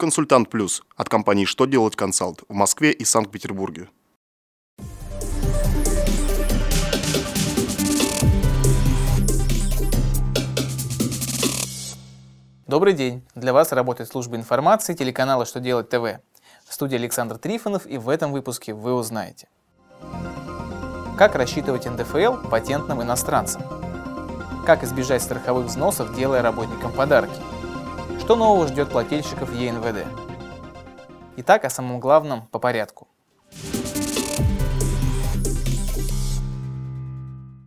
Консультант Плюс от компании «Что делать консалт» в Москве и Санкт-Петербурге. Добрый день! Для вас работает служба информации телеканала «Что делать ТВ». В студии Александр Трифонов и в этом выпуске вы узнаете. Как рассчитывать НДФЛ патентным иностранцам? Как избежать страховых взносов, делая работникам подарки? Что нового ждет плательщиков ЕНВД? Итак, о самом главном по порядку.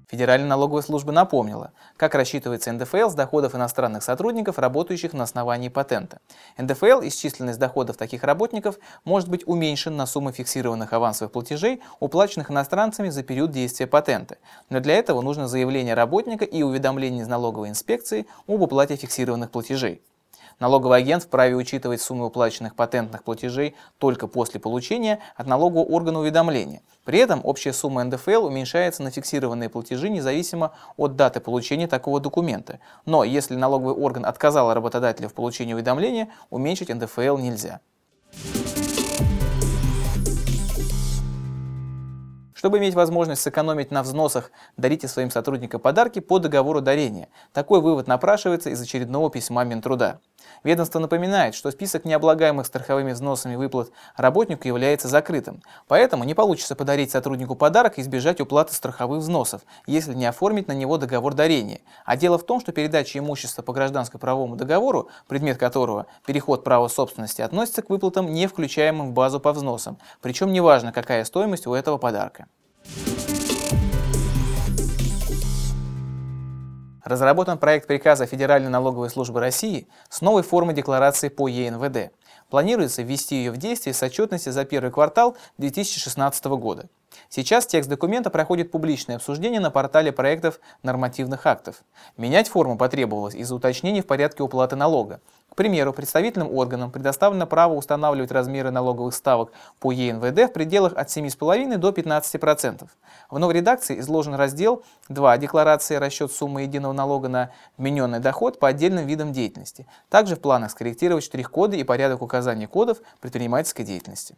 Федеральная налоговая служба напомнила, как рассчитывается НДФЛ с доходов иностранных сотрудников, работающих на основании патента. НДФЛ, исчисленный с доходов таких работников, может быть уменьшен на сумму фиксированных авансовых платежей, уплаченных иностранцами за период действия патента. Но для этого нужно заявление работника и уведомление из налоговой инспекции об уплате фиксированных платежей. Налоговый агент вправе учитывать суммы уплаченных патентных платежей только после получения от налогового органа уведомления. При этом общая сумма НДФЛ уменьшается на фиксированные платежи независимо от даты получения такого документа. Но если налоговый орган отказал работодателю в получении уведомления, уменьшить НДФЛ нельзя. Чтобы иметь возможность сэкономить на взносах, дарите своим сотрудникам подарки по договору дарения. Такой вывод напрашивается из очередного письма Минтруда. Ведомство напоминает, что список необлагаемых страховыми взносами выплат работнику является закрытым. Поэтому не получится подарить сотруднику подарок и избежать уплаты страховых взносов, если не оформить на него договор дарения. А дело в том, что передача имущества по гражданско-правовому договору, предмет которого переход права собственности, относится к выплатам, не включаемым в базу по взносам. Причем неважно, какая стоимость у этого подарка. Разработан проект приказа Федеральной налоговой службы России с новой формой декларации по ЕНВД. Планируется ввести ее в действие с отчетности за первый квартал 2016 года. Сейчас текст документа проходит публичное обсуждение на портале проектов нормативных актов. Менять форму потребовалось из-за уточнений в порядке уплаты налога. К примеру, представительным органам предоставлено право устанавливать размеры налоговых ставок по ЕНВД в пределах от 7,5 до 15%. В новой редакции изложен раздел 2 декларации расчет суммы единого налога на вмененный доход по отдельным видам деятельности. Также в планах скорректировать штрих-коды и порядок указания кодов предпринимательской деятельности.